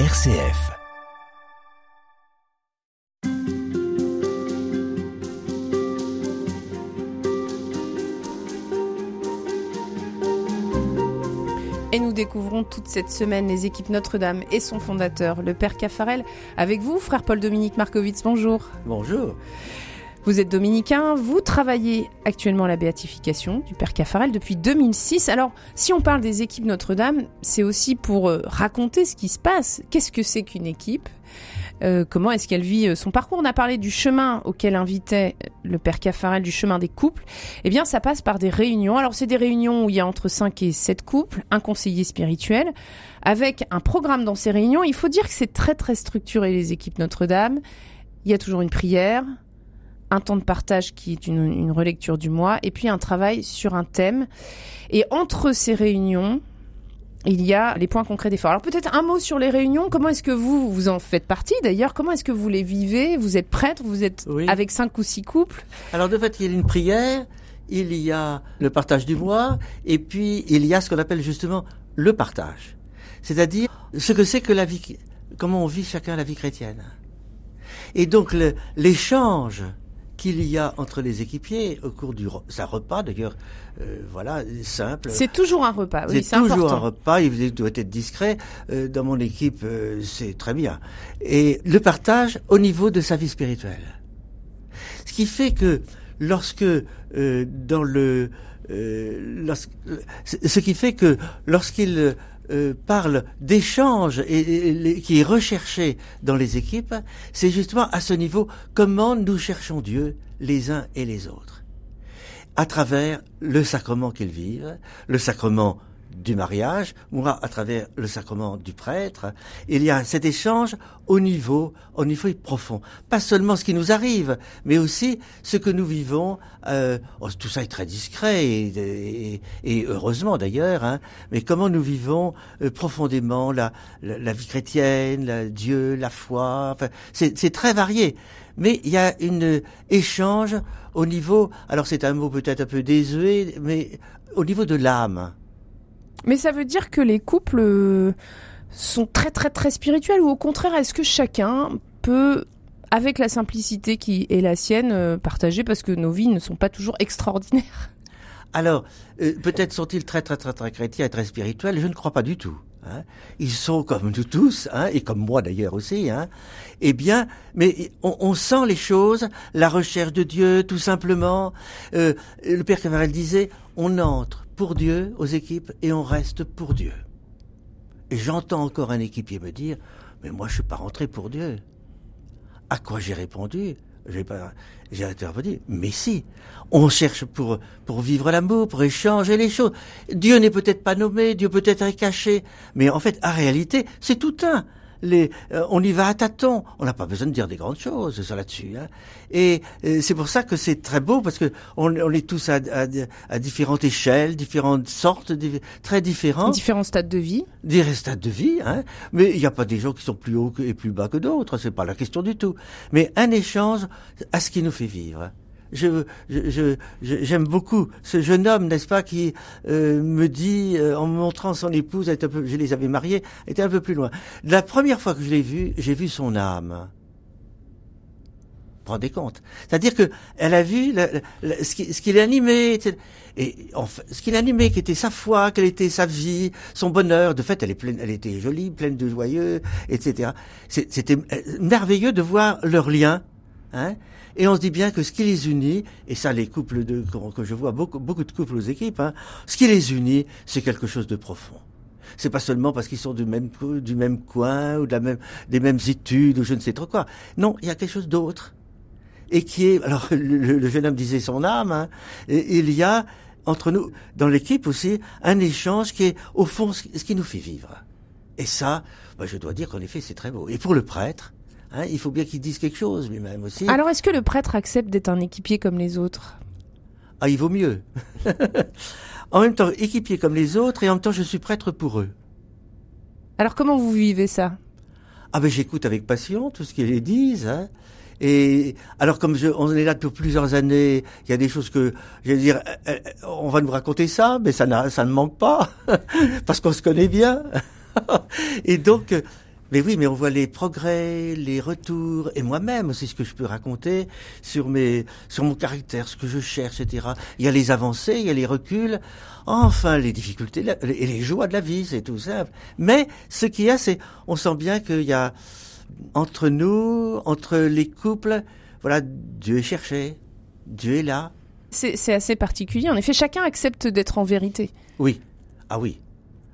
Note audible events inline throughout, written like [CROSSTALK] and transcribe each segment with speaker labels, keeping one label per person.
Speaker 1: RCF.
Speaker 2: Et nous découvrons toute cette semaine les équipes Notre-Dame et son fondateur, le Père Caffarel. Avec vous, frère Paul-Dominique Markovitz, bonjour.
Speaker 3: Bonjour.
Speaker 2: Vous êtes dominicain, vous travaillez actuellement à la béatification du Père Caffarel depuis 2006. Alors, si on parle des équipes Notre-Dame, c'est aussi pour euh, raconter ce qui se passe. Qu'est-ce que c'est qu'une équipe? Euh, Comment est-ce qu'elle vit euh, son parcours? On a parlé du chemin auquel invitait le Père Caffarel, du chemin des couples. Eh bien, ça passe par des réunions. Alors, c'est des réunions où il y a entre 5 et 7 couples, un conseiller spirituel, avec un programme dans ces réunions. Il faut dire que c'est très, très structuré, les équipes Notre-Dame. Il y a toujours une prière, un temps de partage qui est une, une, relecture du mois, et puis un travail sur un thème. Et entre ces réunions, il y a les points concrets d'effort. Alors peut-être un mot sur les réunions. Comment est-ce que vous, vous en faites partie d'ailleurs? Comment est-ce que vous les vivez? Vous êtes prêtre, vous êtes
Speaker 3: Oui.
Speaker 2: avec cinq ou six couples?
Speaker 3: Alors de fait, il y a une prière, il y a le partage du mois, et puis il y a ce qu'on appelle justement le partage. C'est-à-dire ce que c'est que la vie, comment on vit chacun la vie chrétienne. Et donc l'échange qu'il y a entre les équipiers au cours du ça repas d'ailleurs, euh, voilà, simple.
Speaker 2: C'est toujours un repas. Oui, c'est
Speaker 3: toujours
Speaker 2: important.
Speaker 3: un repas, il doit être discret. Euh, dans mon équipe, euh, c'est très bien. Et le partage au niveau de sa vie spirituelle. Ce qui fait que lorsque dans le lorsque- ce qui fait que lorsqu'il euh, parle d'échange et, qui est recherché dans les équipes, c'est justement à ce niveau comment nous cherchons Dieu les uns et les autres. À travers le sacrement qu'ils vivent, le sacrement du mariage, ou à travers le sacrement du prêtre. Il y a cet échange au niveau, au niveau profond. Pas seulement ce qui nous arrive, mais aussi ce que nous vivons. euh, oh, tout ça est très discret et, et- et heureusement d'ailleurs. Hein, mais comment nous vivons euh, profondément la, la, vie chrétienne, la, Dieu, la foi. Enfin, c'est très varié. Mais il y a une échange au niveau. Alors c'est un mot peut-être un peu désuet, mais au niveau de l'âme.
Speaker 2: Mais ça veut dire que les couples euh, sont très très très spirituels ou au contraire, est-ce que chacun peut, avec la simplicité qui est la sienne, euh, partager parce que nos vies ne sont pas toujours extraordinaires?
Speaker 3: Alors, euh, peut-être sont-ils très très très très chrétiens et très spirituels, je ne crois pas du tout. hein. Ils sont comme nous tous, hein, et comme moi d'ailleurs aussi. Hein. Eh bien, mais on, sent les choses, la recherche de Dieu, tout simplement. Le Père Cavarel disait, on entre pour Dieu aux équipes et on reste pour Dieu. Et j'entends encore un équipier me dire, mais moi je suis pas rentré pour Dieu. À quoi j'ai répondu? J'ai pas. Mais si, on cherche pour pour vivre l'amour, pour échanger les choses. Dieu n'est peut-être pas nommé, Dieu peut-être est caché, mais en fait, en réalité, c'est tout un. Les, euh, on y va à tâtons. On n'a pas besoin de dire des grandes choses ça là-dessus. Hein. Et euh, c'est pour ça que c'est très beau parce que on, on est tous à, à, à différentes échelles, différentes sortes, très différents
Speaker 2: Différents stades de vie.
Speaker 3: des stades de vie, hein. Mais il n'y a pas des gens qui sont plus hauts et plus bas que d'autres, c'est pas la question du tout. Mais un échange à ce qui nous fait vivre. Je, je, j'aime beaucoup ce jeune homme, n'est-ce pas, qui euh, me dit, euh, en montrant son épouse, un peu, je les avais mariés, était un peu plus loin. La première fois que je l'ai vu, j'ai vu son âme. Vous vous compte? C'est-à-dire que elle a vu la- la- ce qui, ce qui l'animait, et ce qui l'animait, qui était sa foi, quelle était sa vie, son bonheur. De fait, elle est pleine, elle était jolie, pleine de joyeux, etc. C'était euh, merveilleux de voir leur lien. Hein et on se dit bien que ce qui les unit, et ça les couples de, que, je vois beaucoup, beaucoup de couples aux équipes, hein, ce qui les unit, c'est quelque chose de profond. C'est pas seulement parce qu'ils sont du même du même coin ou de la même des mêmes études ou je ne sais trop quoi. Non, il y a quelque chose d'autre et qui est alors le, le- le jeune homme disait son âme. Hein, et il y a entre nous dans l'équipe aussi un échange qui est au fond ce, ce qui nous fait vivre. Et ça, bah, je dois dire qu'en effet c'est très beau. Et pour le prêtre, hein, il faut bien qu'il dise quelque chose lui-même aussi.
Speaker 2: Alors est-ce que le prêtre accepte d'être un équipier comme les autres?
Speaker 3: Ah, il vaut mieux. [LAUGHS] en même temps, équipier comme les autres, et en même temps, je suis prêtre pour eux.
Speaker 2: Alors comment vous vivez ça?
Speaker 3: Ah ben j'écoute avec passion tout ce qu'ils disent. Hein. Et alors comme je, on est là depuis plusieurs années, il y a des choses que je vais dire, euh, euh, on va nous raconter ça, mais ça, ne manque pas [LAUGHS] parce qu'on se connaît bien. [LAUGHS] Et donc, Mais oui, mais on voit les progrès, les retours, et moi-même aussi ce que je peux raconter sur mes, sur mon caractère, ce que je cherche, etc. Il y a les avancées, il y a les reculs, enfin les difficultés et les joies de la vie, c'est tout simple. Mais ce qu'il y a, c'est, on sent bien qu'il y a entre nous, entre les couples, voilà, Dieu est cherché, Dieu est là.
Speaker 2: C'est assez particulier. En effet, chacun accepte d'être en vérité.
Speaker 3: Oui. Ah oui.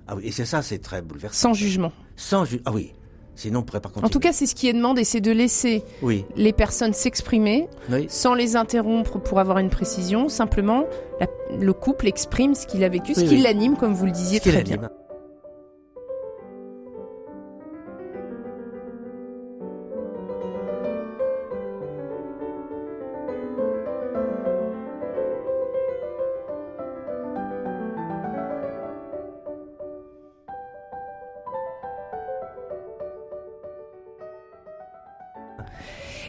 Speaker 3: Ah oui. Et c'est ça, c'est très bouleversant.
Speaker 2: Sans jugement.
Speaker 3: Sans jugement. Ah oui. Sinon, on pourrait pas continuer.
Speaker 2: En tout cas, c'est ce qui est demandé, c'est de laisser
Speaker 3: oui.
Speaker 2: les personnes s'exprimer sans les interrompre pour avoir une précision. Simplement, le couple exprime ce qu'il a vécu, ce qui l'anime, comme vous le disiez très bien.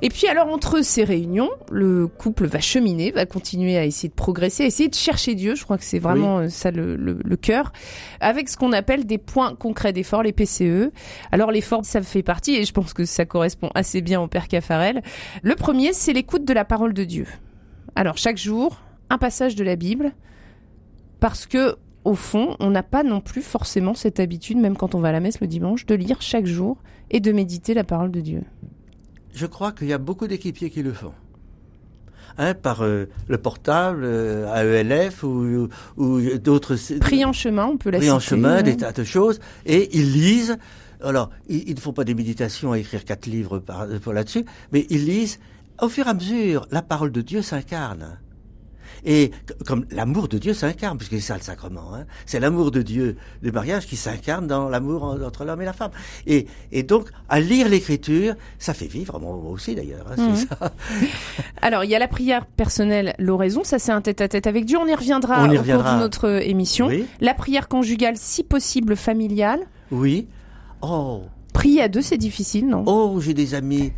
Speaker 2: Et puis alors entre ces réunions, le couple va cheminer, va continuer à essayer de progresser, à essayer de chercher Dieu. Je crois que c'est vraiment euh, ça le, le, cœur, avec ce qu'on appelle des points concrets d'effort, les PCE. Alors l'effort, ça fait partie, et je pense que ça correspond assez bien au Père Caffarel. Le premier, c'est l'écoute de la parole de Dieu. Alors chaque jour, un passage de la Bible, parce que au fond, on n'a pas non plus forcément cette habitude, même quand on va à la messe le dimanche, de lire chaque jour et de méditer la parole de Dieu
Speaker 3: je crois qu'il y a beaucoup d'équipiers qui le font. Hein, par euh, le portable, euh, AELF ou, ou d'autres.
Speaker 2: Pris en chemin, on peut la
Speaker 3: Pris en chemin, des tas de choses. Et ils lisent. Alors, ils, ne font pas des méditations à écrire quatre livres par, pour là-dessus, mais ils lisent. Au fur et à mesure, la parole de Dieu s'incarne. Et comme l'amour de Dieu s'incarne, puisque c'est ça le sacrement, hein, c'est l'amour de Dieu du mariage qui s'incarne dans l'amour entre l'homme et la femme. Et, et donc, à lire l'Écriture, ça fait vivre, moi aussi d'ailleurs. Hein,
Speaker 2: ça. [LAUGHS] Alors, il y a la prière personnelle, l'oraison, ça c'est un tête-à-tête avec Dieu, on y reviendra, au cours de notre émission. La prière conjugale, si possible familiale.
Speaker 3: Oui. Oh.
Speaker 2: Prier à deux, c'est difficile, non?
Speaker 3: Oh, j'ai des amis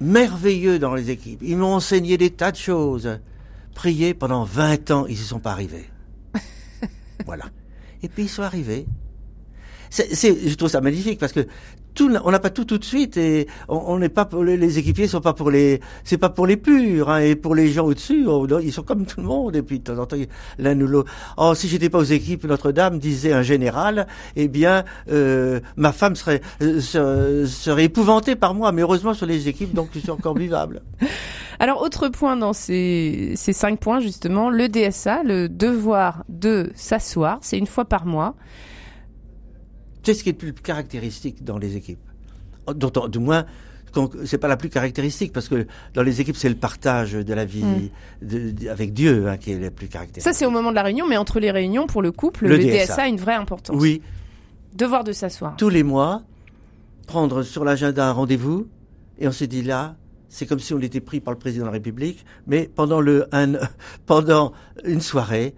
Speaker 3: merveilleux dans les équipes. Ils m'ont enseigné des tas de choses prié pendant 20 ans, ils ne sont pas arrivés. [LAUGHS] voilà. Et puis ils sont arrivés. Je trouve ça magnifique parce que tout, on n'a pas tout tout de suite et on n'est pas pour les, les, équipiers sont pas pour les, c'est pas pour les purs hein, et pour les gens au-dessus, ils sont comme tout le monde et puis de temps en temps l'un ou l'autre. Oh, si j'étais pas aux équipes Notre-Dame, disait un général, eh bien euh, ma femme serait, euh, serait, serait épouvantée par moi, mais heureusement sur les équipes donc je suis encore vivable. [LAUGHS]
Speaker 2: Alors, autre point dans ces, ces cinq points, justement, le DSA, le devoir de s'asseoir, c'est une fois par mois.
Speaker 3: C'est ce qui est le plus caractéristique dans les équipes. Dont, du moins, c'est pas la plus caractéristique parce que dans les équipes c'est le partage de la vie hmm. avec Dieu hein, qui est le plus caractéristique.
Speaker 2: Ça c'est au moment de la réunion, mais entre les réunions pour le couple, le, DSA. a une vraie importance.
Speaker 3: Oui.
Speaker 2: Devoir de s'asseoir.
Speaker 3: Tous les mois, prendre sur l'agenda un rendez-vous et on s'est dit là, c'est comme si on était pris par le président de la République, mais pendant, le, un, [LAUGHS] pendant une soirée,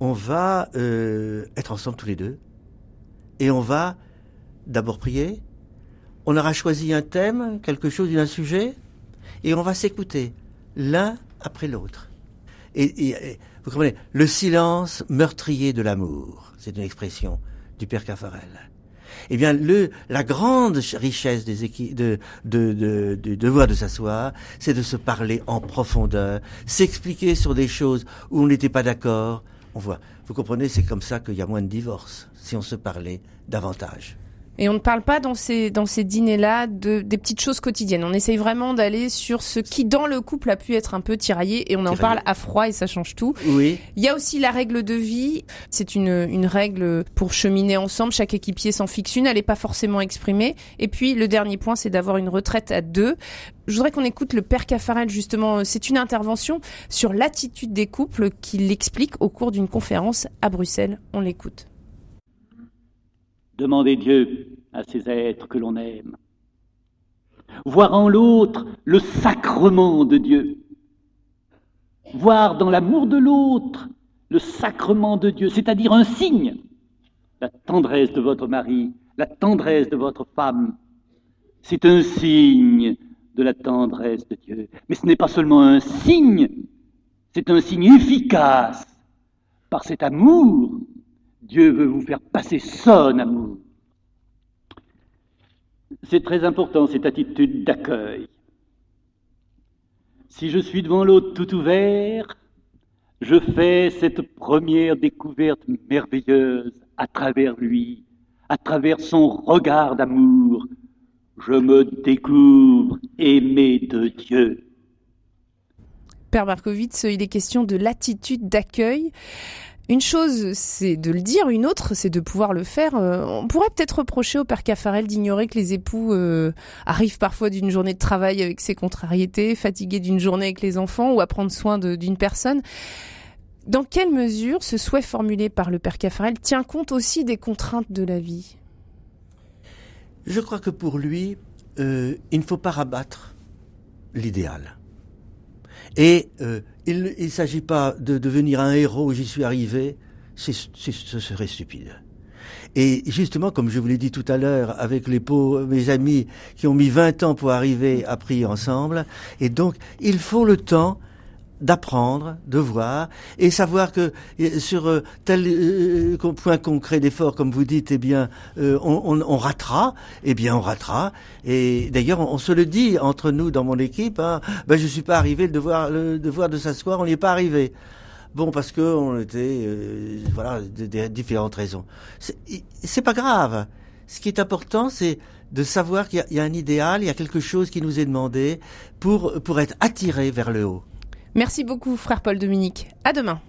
Speaker 3: on va euh, être ensemble tous les deux et on va d'abord prier. On aura choisi un thème, quelque chose, un sujet, et on va s'écouter l'un après l'autre. Et, vous comprenez, le silence meurtrier de l'amour, c'est une expression du père Caffarel eh bien, le, la grande richesse des équipes, de, de, de, de, devoir de s'asseoir, c'est de se parler en profondeur, s'expliquer sur des choses où on n'était pas d'accord. Vous comprenez, c'est comme ça qu'il y a moins de divorces, si on se parlait davantage.
Speaker 2: Et on ne parle pas dans ces, dans ces dîners-là de, des petites choses quotidiennes. On essaye vraiment d'aller sur ce qui, dans le couple, a pu être un peu tiraillé et on en parle à froid et ça change tout.
Speaker 3: Oui.
Speaker 2: Il y a aussi la règle de vie. C'est une, une règle pour cheminer ensemble. Chaque équipier s'en fixe une. Elle n'est pas forcément exprimée. Et puis, le dernier point, c'est d'avoir une retraite à deux. Je voudrais qu'on écoute le père Caffarel, justement. C'est une intervention sur l'attitude des couples qu'il explique au cours d'une conférence à Bruxelles. On l'écoute.
Speaker 1: Demander Dieu à ces êtres que l'on aime. Voir en l'autre le sacrement de Dieu. Voir dans l'amour de l'autre le sacrement de Dieu, c'est-à-dire un signe. La tendresse de votre mari, la tendresse de votre femme, c'est un signe de la tendresse de Dieu. Mais ce n'est pas seulement un signe, c'est un signe efficace. Par cet amour, Dieu veut vous faire passer son amour. C'est très important, cette attitude d'accueil. Si je suis devant l'autre tout ouvert, je fais cette première découverte merveilleuse à travers lui, à travers son regard d'amour. Je me découvre aimé de Dieu.
Speaker 2: Père Markovitz, il est question de l'attitude d'accueil. Une chose, c'est de le dire, une autre, c'est de pouvoir le faire. Euh, on pourrait peut-être reprocher au père Caffarel d'ignorer que les époux euh, arrivent parfois d'une journée de travail avec ses contrariétés, fatigués d'une journée avec les enfants ou à prendre soin d'une personne. Dans quelle mesure ce souhait formulé par le père Caffarel tient compte aussi des contraintes de la vie?
Speaker 3: Je crois que pour lui, euh, il ne faut pas rabattre l'idéal. Et euh, il ne s'agit pas de devenir un héros, j'y suis arrivé, ce serait stupide. Et justement, comme je vous l'ai dit tout à l'heure, avec les pauvres, mes amis qui ont mis 20 ans pour arriver à prier ensemble, et donc il faut le temps d'apprendre, de voir et savoir que euh, sur euh, tel euh, point concret d'effort, comme vous dites, eh bien, on, on, on, ratera, eh bien, on ratera. Et d'ailleurs, on, se le dit entre nous dans mon équipe. Hein, ben, je suis pas arrivé, le devoir, le devoir de s'asseoir, on n'y est pas arrivé. Bon, parce que on était, voilà, des différentes raisons. C'est pas grave. Ce qui est important, c'est de savoir qu'il y, y, a un idéal, il y a quelque chose qui nous est demandé pour pour être attiré vers le haut.
Speaker 2: Merci beaucoup, frère Paul Dominique. À demain.